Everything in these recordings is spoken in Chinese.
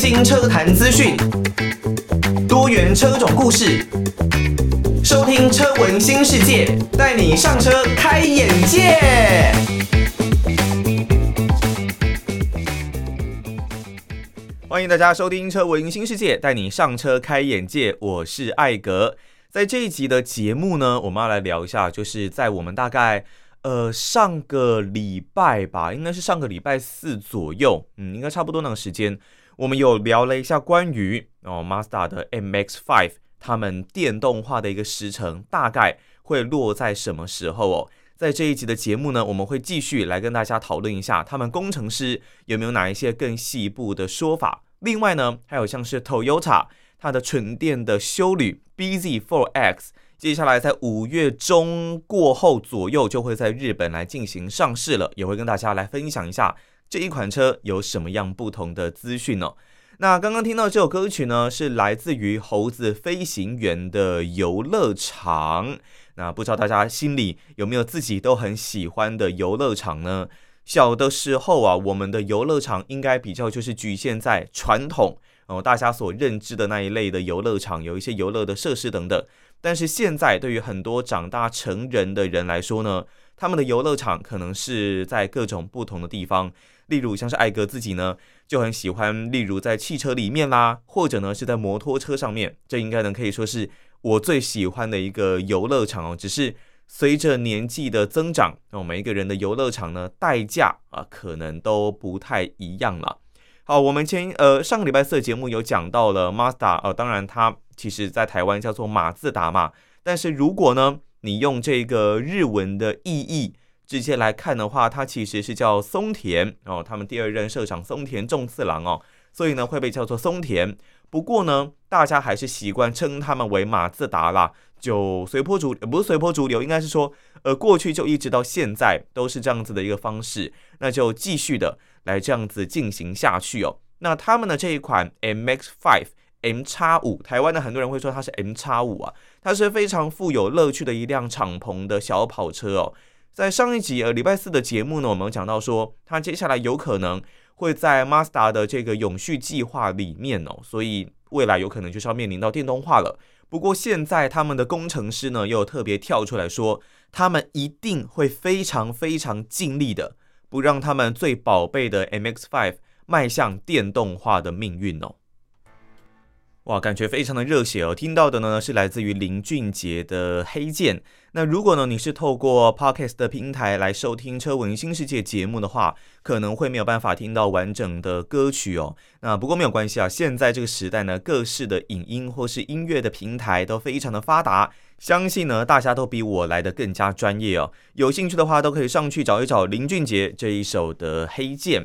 新车坛资讯，多元车种故事，收听车闻新世界，带你上车开眼界。欢迎大家收听车闻新世界，带你上车开眼界。我是艾格，在这一集的节目呢，我们要来聊一下，就是在我们大概。呃，上个礼拜吧，应该是上个礼拜四左右，嗯，应该差不多那个时间，我们有聊了一下关于哦，Mazda 的 MX-5，他们电动化的一个时程大概会落在什么时候哦？在这一集的节目呢，我们会继续来跟大家讨论一下，他们工程师有没有哪一些更细一步的说法？另外呢，还有像是 Toyota 它的纯电的修旅 BZ4X。接下来在五月中过后左右就会在日本来进行上市了，也会跟大家来分享一下这一款车有什么样不同的资讯哦。那刚刚听到这首歌曲呢，是来自于猴子飞行员的游乐场。那不知道大家心里有没有自己都很喜欢的游乐场呢？小的时候啊，我们的游乐场应该比较就是局限在传统哦，大家所认知的那一类的游乐场，有一些游乐的设施等等。但是现在，对于很多长大成人的人来说呢，他们的游乐场可能是在各种不同的地方。例如，像是艾格自己呢，就很喜欢，例如在汽车里面啦，或者呢是在摩托车上面。这应该呢可以说是我最喜欢的一个游乐场哦。只是随着年纪的增长，哦，每一个人的游乐场呢，代价啊，可能都不太一样了。好，我们前呃上个礼拜四的节目有讲到了 Mazda，呃，当然它。其实，在台湾叫做马自达嘛，但是如果呢，你用这个日文的意义直接来看的话，它其实是叫松田哦，他们第二任社长松田重次郎哦，所以呢会被叫做松田。不过呢，大家还是习惯称他们为马自达啦，就随波逐，不是随波逐流，应该是说，呃，过去就一直到现在都是这样子的一个方式，那就继续的来这样子进行下去哦。那他们的这一款 MX Five。M 叉五，台湾的很多人会说它是 M 叉五啊，它是非常富有乐趣的一辆敞篷的小跑车哦。在上一集呃礼拜四的节目呢，我们讲到说，它接下来有可能会在 Mazda 的这个永续计划里面哦，所以未来有可能就是要面临到电动化了。不过现在他们的工程师呢，又特别跳出来说，他们一定会非常非常尽力的，不让他们最宝贝的 MX-5 迈向电动化的命运哦。哇，感觉非常的热血哦！听到的呢是来自于林俊杰的《黑键》。那如果呢你是透过 Podcast 的平台来收听《车闻新世界》节目的话，可能会没有办法听到完整的歌曲哦。那不过没有关系啊，现在这个时代呢，各式的影音或是音乐的平台都非常的发达，相信呢大家都比我来得更加专业哦。有兴趣的话，都可以上去找一找林俊杰这一首的《黑键》。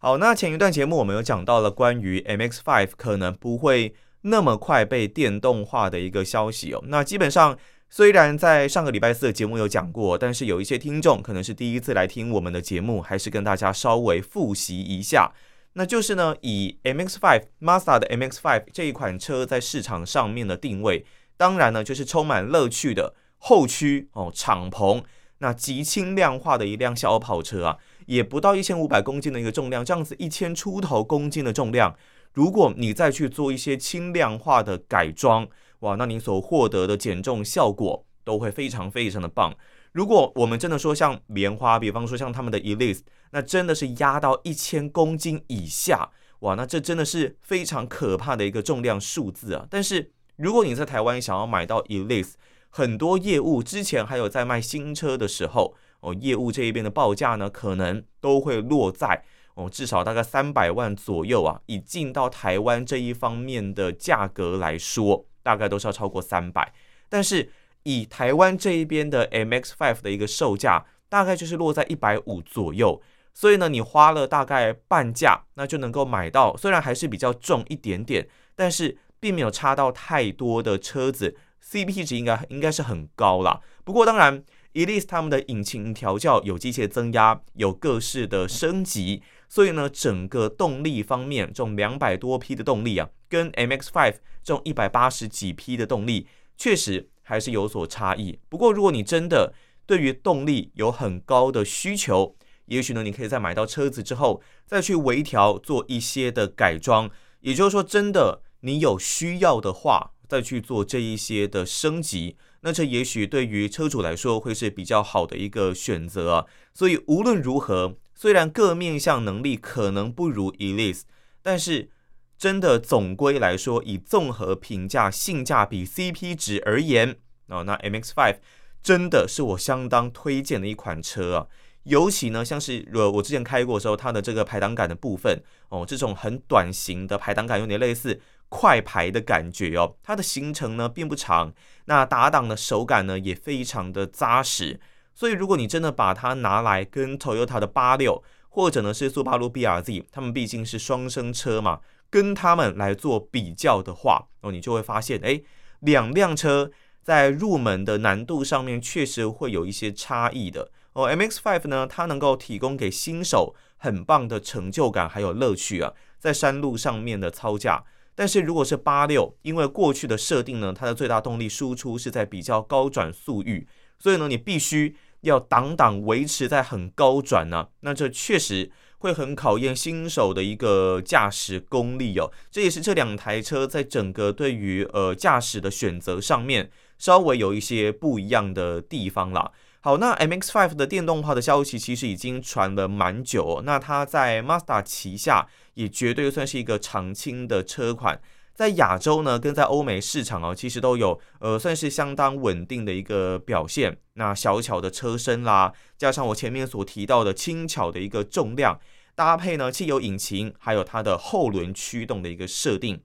好，那前一段节目我们有讲到了关于 MX-5 可能不会。那么快被电动化的一个消息哦，那基本上虽然在上个礼拜四的节目有讲过，但是有一些听众可能是第一次来听我们的节目，还是跟大家稍微复习一下。那就是呢，以 MX-5 Mazda 的 MX-5 这一款车在市场上面的定位，当然呢就是充满乐趣的后驱哦，敞篷，那极轻量化的一辆小跑车啊，也不到一千五百公斤的一个重量，这样子一千出头公斤的重量。如果你再去做一些轻量化的改装，哇，那你所获得的减重效果都会非常非常的棒。如果我们真的说像棉花，比方说像他们的 Elise，那真的是压到一千公斤以下，哇，那这真的是非常可怕的一个重量数字啊。但是如果你在台湾想要买到 Elise，很多业务之前还有在卖新车的时候，哦，业务这一边的报价呢，可能都会落在。哦，至少大概三百万左右啊，以进到台湾这一方面的价格来说，大概都是要超过三百。但是以台湾这一边的 MX-5 的一个售价，大概就是落在一百五左右。所以呢，你花了大概半价，那就能够买到，虽然还是比较重一点点，但是并没有差到太多的车子，CP 值应该应该是很高啦。不过当然，Elise 他们的引擎调教有机械增压，有各式的升级。所以呢，整个动力方面，这种两百多匹的动力啊，跟 MX-5 这种一百八十几匹的动力，确实还是有所差异。不过，如果你真的对于动力有很高的需求，也许呢，你可以在买到车子之后，再去微调做一些的改装，也就是说，真的你有需要的话，再去做这一些的升级，那这也许对于车主来说会是比较好的一个选择啊。所以无论如何，虽然各面向能力可能不如 Elise，但是真的总归来说，以综合评价、性价比、CP 值而言，哦，那 MX-5 真的是我相当推荐的一款车啊。尤其呢，像是呃，我之前开过的时候，它的这个排档杆的部分哦，这种很短型的排档杆，有点类似快排的感觉哦。它的行程呢并不长，那打档的手感呢也非常的扎实。所以如果你真的把它拿来跟 Toyota 的八六，或者呢是速八路 BRZ，他们毕竟是双生车嘛，跟他们来做比较的话，哦，你就会发现，哎，两辆车在入门的难度上面确实会有一些差异的。哦，MX-5 呢，它能够提供给新手很棒的成就感还有乐趣啊，在山路上面的操驾。但是如果是八六，因为过去的设定呢，它的最大动力输出是在比较高转速域，所以呢，你必须要挡挡维持在很高转呢、那这确实会很考验新手的一个驾驶功力哦。这也是这两台车在整个对于呃驾驶的选择上面稍微有一些不一样的地方啦。好，那 MX-5 的电动化的消息其实已经传了蛮久哦。那它在 Mazda 旗下也绝对算是一个常青的车款，在亚洲呢，跟在欧美市场哦，其实都有呃算是相当稳定的一个表现。那小巧的车身啦，加上我前面所提到的轻巧的一个重量，搭配呢汽油引擎，还有它的后轮驱动的一个设定。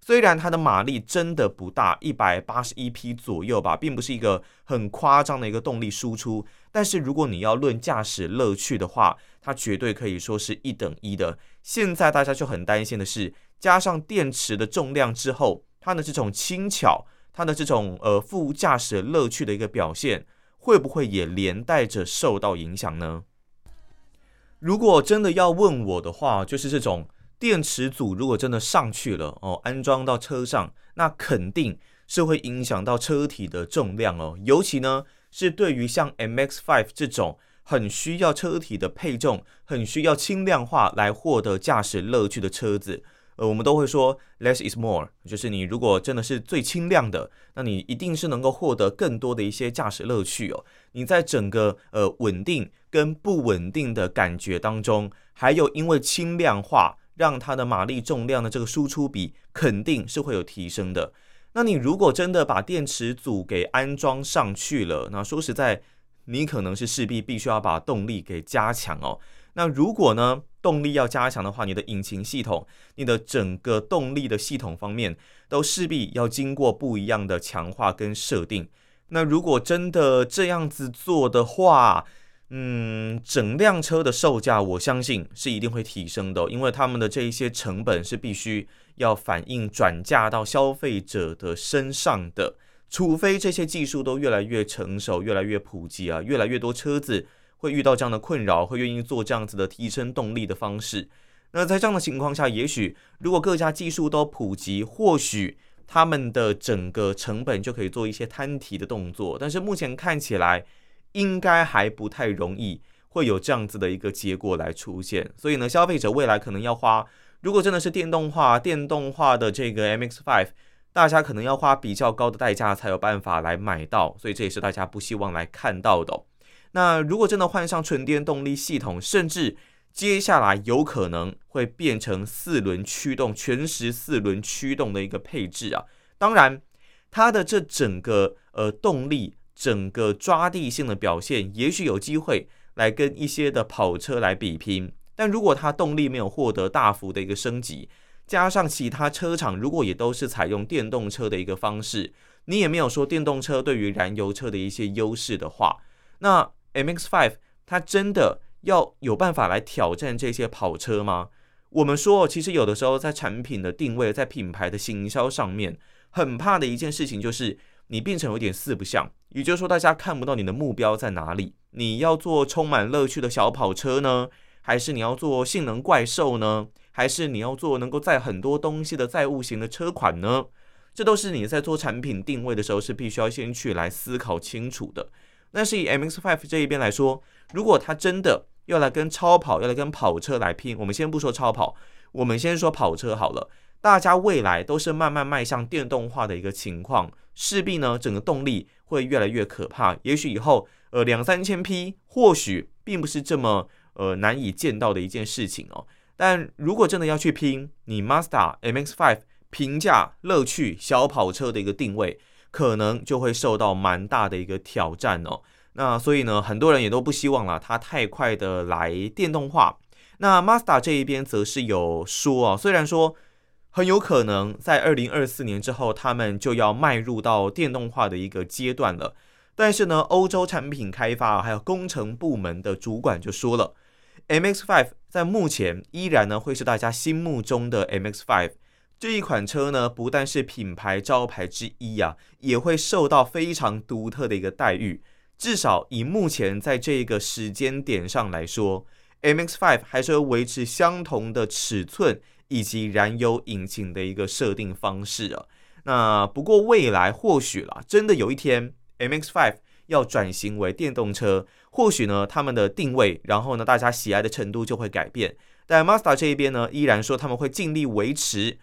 虽然它的马力真的不大，一百八十一匹左右吧，并不是一个很夸张的一个动力输出。但是如果你要论驾驶乐趣的话，它绝对可以说是一等一的。现在大家就很担心的是，加上电池的重量之后，它的这种轻巧，它的这种呃副驾驶乐趣的一个表现，会不会也连带着受到影响呢？如果真的要问我的话，就是这种。电池组如果真的上去了哦，安装到车上，那肯定是会影响到车体的重量哦。尤其呢，是对于像 MX-5 这种很需要车体的配重、很需要轻量化来获得驾驶乐趣的车子，呃，我们都会说 less is more，就是你如果真的是最轻量的，那你一定是能够获得更多的一些驾驶乐趣哦。你在整个呃稳定跟不稳定的感觉当中，还有因为轻量化。让它的马力重量的这个输出比肯定是会有提升的。那你如果真的把电池组给安装上去了，那说实在，你可能是势必必须要把动力给加强哦。那如果呢，动力要加强的话，你的引擎系统、你的整个动力的系统方面，都势必要经过不一样的强化跟设定。那如果真的这样子做的话，嗯，整辆车的售价，我相信是一定会提升的，因为他们的这一些成本是必须要反映转嫁到消费者的身上的，除非这些技术都越来越成熟、越来越普及啊，越来越多车子会遇到这样的困扰，会愿意做这样子的提升动力的方式。那在这样的情况下，也许如果各家技术都普及，或许他们的整个成本就可以做一些摊提的动作。但是目前看起来，应该还不太容易会有这样子的一个结果来出现，所以呢，消费者未来可能要花，如果真的是电动化、电动化的这个 MX-5，大家可能要花比较高的代价才有办法来买到，所以这也是大家不希望来看到的。那如果真的换上纯电动力系统，甚至接下来有可能会变成四轮驱动、全时四轮驱动的一个配置啊，当然它的这整个呃动力。整个抓地性的表现，也许有机会来跟一些的跑车来比拼。但如果它动力没有获得大幅的一个升级，加上其他车厂如果也都是采用电动车的一个方式，你也没有说电动车对于燃油车的一些优势的话，那 MX-5 它真的要有办法来挑战这些跑车吗？我们说，其实有的时候在产品的定位，在品牌的行销上面，很怕的一件事情就是。你变成有点四不像，也就是说，大家看不到你的目标在哪里。你要做充满乐趣的小跑车呢，还是你要做性能怪兽呢？还是你要做能够载很多东西的载物型的车款呢？这都是你在做产品定位的时候是必须要先去来思考清楚的。但是以 MX-5 这一边来说，如果它真的要来跟超跑，要来跟跑车来拼，我们先不说超跑，我们先说跑车好了。大家未来都是慢慢迈向电动化的一个情况，势必呢整个动力会越来越可怕。也许以后呃两三千匹或许并不是这么呃难以见到的一件事情哦。但如果真的要去拼，你 Mazda MX-5 平价乐趣小跑车的一个定位，可能就会受到蛮大的一个挑战哦。那所以呢，很多人也都不希望啦，它太快的来电动化。那 Mazda 这一边则是有说啊，虽然说很有可能在二零二四年之后，他们就要迈入到电动化的一个阶段了，但是呢，欧洲产品开发还有工程部门的主管就说了，MX-5 在目前依然呢会是大家心目中的 MX-5 这一款车呢，不但是品牌招牌之一啊，也会受到非常独特的一个待遇。至少以目前在这个时间点上来说，MX-5 还是会维持相同的尺寸以及燃油引擎的一个设定方式啊。那不过未来或许啦，真的有一天 MX-5 要转型为电动车，或许呢他们的定位，然后呢大家喜爱的程度就会改变。但 Mazda 这一边呢，依然说他们会尽力维持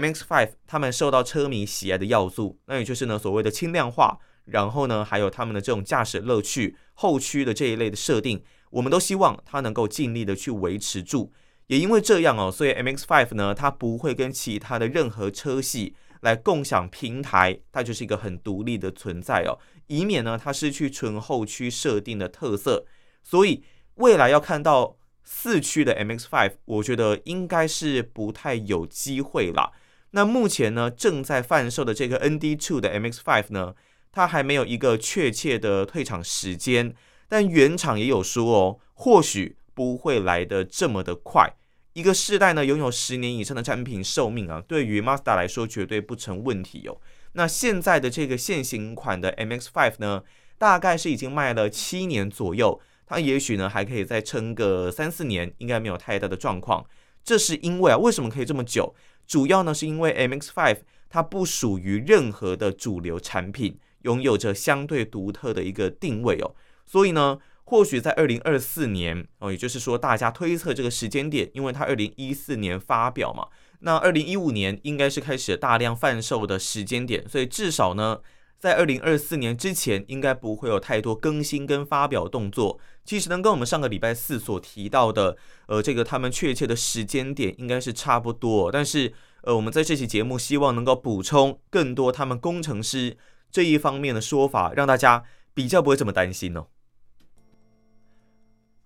MX-5 他们受到车迷喜爱的要素，那也就是呢所谓的轻量化。然后呢，还有他们的这种驾驶乐趣、后驱的这一类的设定，我们都希望它能够尽力的去维持住。也因为这样哦，所以 MX-5 呢，它不会跟其他的任何车系来共享平台，它就是一个很独立的存在哦，以免呢它失去纯后驱设定的特色。所以未来要看到四驱的 MX-5，我觉得应该是不太有机会啦。那目前呢，正在贩售的这个 N D Two 的 M X Five 呢，它还没有一个确切的退场时间，但原厂也有说哦，或许不会来的这么的快。一个世代呢，拥有十年以上的产品寿命啊，对于 Mazda 来说绝对不成问题哦。那现在的这个现行款的 M X Five 呢，大概是已经卖了七年左右，它也许呢还可以再撑个三四年，应该没有太大的状况。这是因为啊，为什么可以这么久？主要呢是因为 MX Five 它不属于任何的主流产品。拥有着相对独特的一个定位哦，所以呢，或许在二零二四年哦，也就是说大家推测这个时间点，因为它二零一四年发表嘛，那二零一五年应该是开始大量贩售的时间点，所以至少呢，在二零二四年之前，应该不会有太多更新跟发表动作。其实能跟我们上个礼拜四所提到的，呃，这个他们确切的时间点应该是差不多，但是呃，我们在这期节目希望能够补充更多他们工程师。这一方面的说法，让大家比较不会这么担心哦。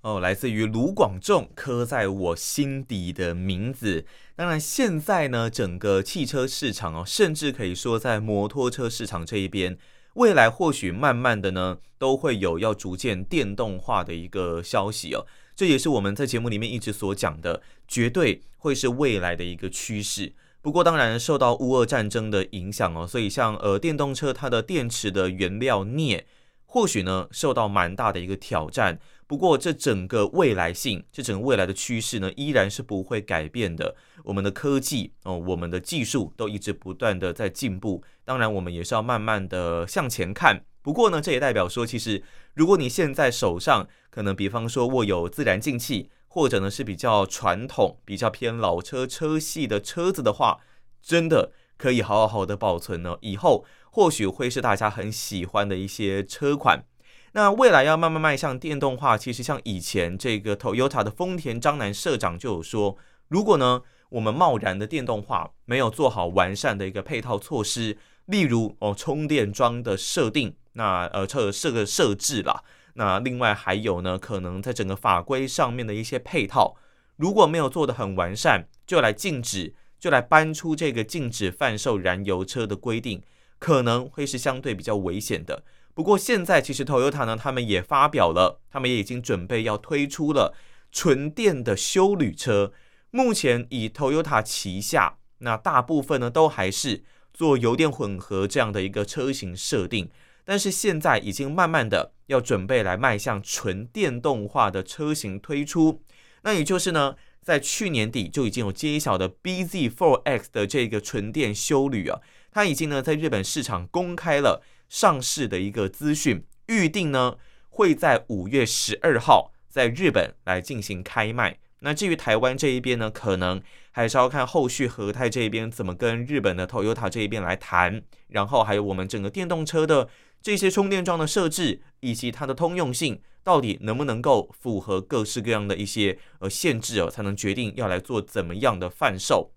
哦，来自于卢广仲刻在我心底的名字。当然，现在呢，整个汽车市场哦，甚至可以说在摩托车市场这一边，未来或许慢慢的呢，都会有要逐渐电动化的一个消息哦。这也是我们在节目里面一直所讲的，绝对会是未来的一个趋势。不过，当然受到乌俄战争的影响哦，所以像呃电动车它的电池的原料镍，或许呢受到蛮大的一个挑战。不过，这整个未来性，这整个未来的趋势呢，依然是不会改变的。我们的科技哦，我们的技术都一直不断的在进步。当然，我们也是要慢慢的向前看。不过呢，这也代表说，其实如果你现在手上可能，比方说握有自然进气。或者呢是比较传统、比较偏老车车系的车子的话，真的可以好好的保存呢。以后或许会是大家很喜欢的一些车款。那未来要慢慢迈向电动化，其实像以前这个 Toyota 的丰田章男社长就有说，如果呢我们贸然的电动化没有做好完善的一个配套措施，例如哦充电桩的设定，那呃这这个设置啦。那另外还有呢，可能在整个法规上面的一些配套，如果没有做得很完善，就来禁止，就来搬出这个禁止贩售燃油车的规定，可能会是相对比较危险的。不过现在其实 Toyota 呢，他们也发表了，他们也已经准备要推出了纯电的休旅车。目前以 Toyota 旗下，那大部分呢都还是做油电混合这样的一个车型设定。但是现在已经慢慢的要准备来迈向纯电动化的车型推出，那也就是呢，在去年底就已经有揭晓的 BZ4X 的这个纯电休旅啊，它已经呢在日本市场公开了上市的一个资讯，预定呢会在五月十二号在日本来进行开卖。那至于台湾这一边呢，可能还是要看后续和泰这一边怎么跟日本的 Toyota 这一边来谈，然后还有我们整个电动车的这些充电桩的设置以及它的通用性，到底能不能够符合各式各样的一些呃限制哦，才能决定要来做怎么样的贩售。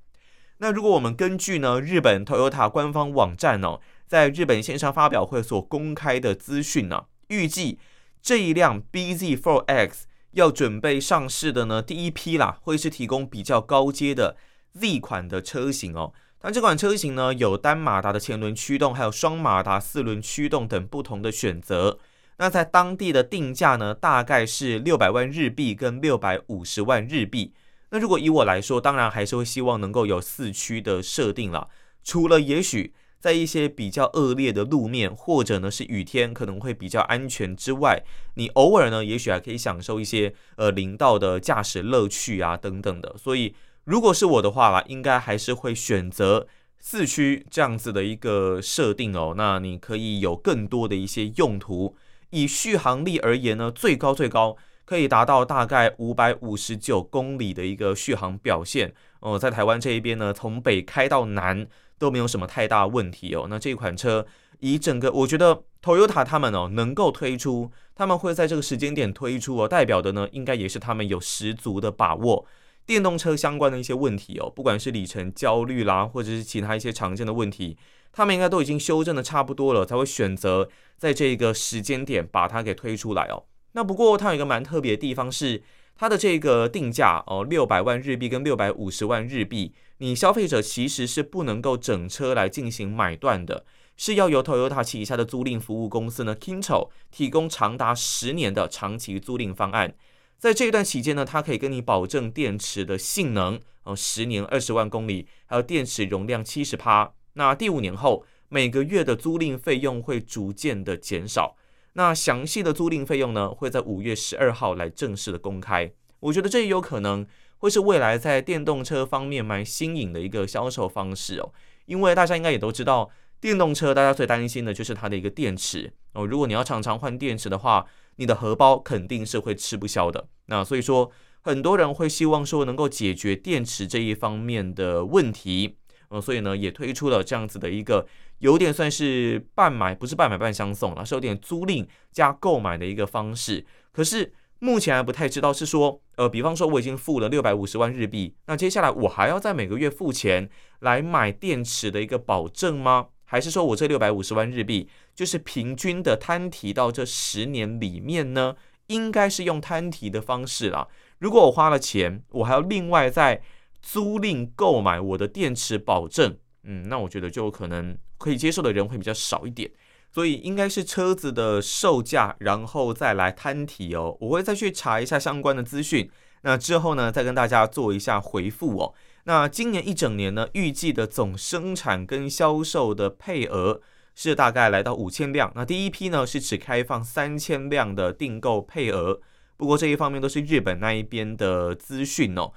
那如果我们根据呢日本 Toyota 官方网站哦，在日本线上发表会所公开的资讯呢，预计这一辆 bZ4X。要准备上市的呢，第一批啦，会是提供比较高阶的 Z 款的车型哦。但这款车型呢，有单马达的前轮驱动，还有双马达四轮驱动等不同的选择。那在当地的定价呢，大概是六百万日币跟六百五十万日币。那如果以我来说，当然还是会希望能够有四驱的设定了。除了也许。在一些比较恶劣的路面，或者呢是雨天，可能会比较安全之外，你偶尔呢，也许还可以享受一些呃林道的驾驶乐趣啊等等的。所以，如果是我的话啦，应该还是会选择四驱这样子的一个设定哦。那你可以有更多的一些用途。以续航力而言呢，最高最高可以达到大概五百五十九公里的一个续航表现哦。在台湾这一边呢，从北开到南。都没有什么太大问题哦。那这款车以整个，我觉得 Toyota 他们哦能够推出，他们会在这个时间点推出哦，代表的呢应该也是他们有十足的把握。电动车相关的一些问题哦，不管是里程焦虑啦，或者是其他一些常见的问题，他们应该都已经修正的差不多了，才会选择在这个时间点把它给推出来哦。那不过它有一个蛮特别的地方是。它的这个定价哦，六百万日币跟六百五十万日币，你消费者其实是不能够整车来进行买断的，是要由 Toyota 旗下的租赁服务公司呢，Kinto 提供长达十年的长期租赁方案。在这一段期间呢，它可以跟你保证电池的性能哦，十年二十万公里，还有电池容量七十趴。那第五年后，每个月的租赁费用会逐渐的减少。那详细的租赁费用呢，会在五月十二号来正式的公开。我觉得这也有可能会是未来在电动车方面蛮新颖的一个销售方式哦。因为大家应该也都知道，电动车大家最担心的就是它的一个电池哦。如果你要常常换电池的话，你的荷包肯定是会吃不消的。那所以说，很多人会希望说能够解决电池这一方面的问题。嗯，所以呢，也推出了这样子的一个有点算是半买，不是半买半相送了，是有点租赁加购买的一个方式。可是目前还不太知道是说，呃，比方说我已经付了六百五十万日币，那接下来我还要在每个月付钱来买电池的一个保证吗？还是说我这六百五十万日币就是平均的摊提到这十年里面呢？应该是用摊提的方式啦。如果我花了钱，我还要另外再。租赁购买我的电池保证，嗯，那我觉得就可能可以接受的人会比较少一点，所以应该是车子的售价，然后再来摊提哦。我会再去查一下相关的资讯，那之后呢，再跟大家做一下回复哦。那今年一整年呢，预计的总生产跟销售的配额是大概来到五千辆。那第一批呢是只开放三千辆的订购配额，不过这一方面都是日本那一边的资讯哦。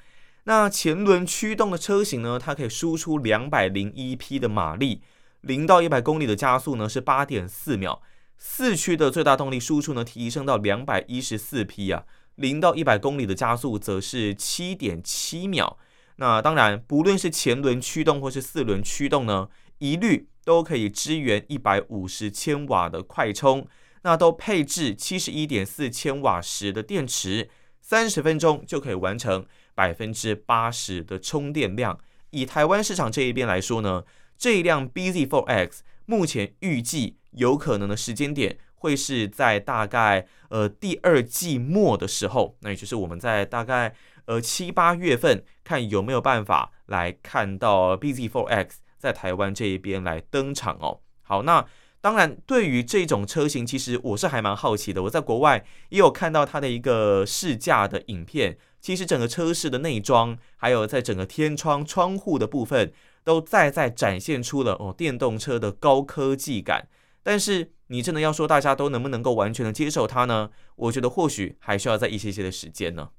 那前轮驱动的车型呢，它可以输出两百零一匹的马力，零到一百公里的加速呢是八点四秒。四驱的最大动力输出呢提升到两百一十四匹啊，零到一百公里的加速则是七点七秒。那当然，不论是前轮驱动或是四轮驱动呢，一律都可以支援一百五十千瓦的快充，那都配置七十一点四千瓦时的电池，三十分钟就可以完成。百分之八十的充电量，以台湾市场这一边来说呢，这一辆 bZ4X 目前预计有可能的时间点会是在大概呃第二季末的时候，那也就是我们在大概呃七八月份看有没有办法来看到 bZ4X 在台湾这一边来登场哦。好，那当然对于这种车型，其实我是还蛮好奇的，我在国外也有看到它的一个试驾的影片。其实整个车室的内装，还有在整个天窗、窗户的部分，都再再展现出了哦电动车的高科技感。但是你真的要说大家都能不能够完全的接受它呢？我觉得或许还需要再一些些的时间呢。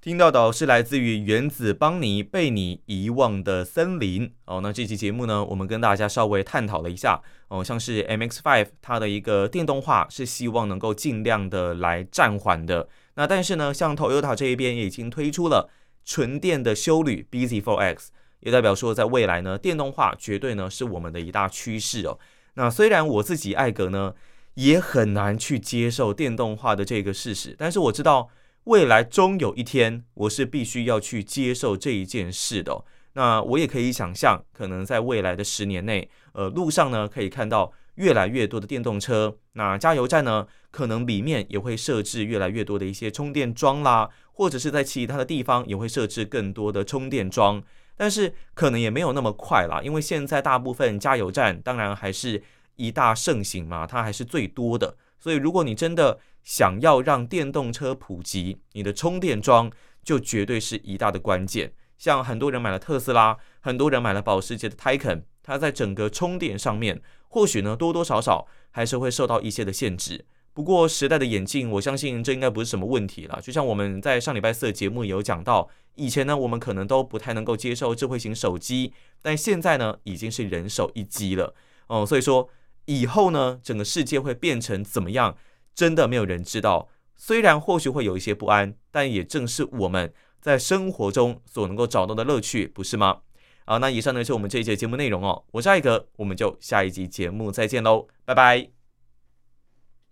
听到的是来自于原子邦尼《被你遗忘的森林》哦。那这期节目呢，我们跟大家稍微探讨了一下哦，像是 M X Five 它的一个电动化是希望能够尽量的来暂缓的。那但是呢，像 Toyota 这一边也已经推出了纯电的休旅 bZ4X，也代表说在未来呢，电动化绝对呢是我们的一大趋势哦。那虽然我自己艾格呢也很难去接受电动化的这个事实，但是我知道。未来终有一天，我是必须要去接受这一件事的。那我也可以想象，可能在未来的十年内，呃，路上呢可以看到越来越多的电动车。那加油站呢，可能里面也会设置越来越多的一些充电桩啦，或者是在其他的地方也会设置更多的充电桩。但是可能也没有那么快啦，因为现在大部分加油站当然还是一大盛行嘛，它还是最多的。所以如果你真的想要让电动车普及，你的充电桩就绝对是一大的关键。像很多人买了特斯拉，很多人买了保时捷的 Taycan，它在整个充电上面，或许呢多多少少还是会受到一些的限制。不过时代的演进，我相信这应该不是什么问题了。就像我们在上礼拜四的节目有讲到，以前呢我们可能都不太能够接受智慧型手机，但现在呢已经是人手一机了。哦，所以说以后呢整个世界会变成怎么样？真的没有人知道，虽然或许会有一些不安，但也正是我们在生活中所能够找到的乐趣，不是吗？好，那以上呢是我们这一节节目内容哦。我是艾格，我们就下一集节目再见喽，拜拜。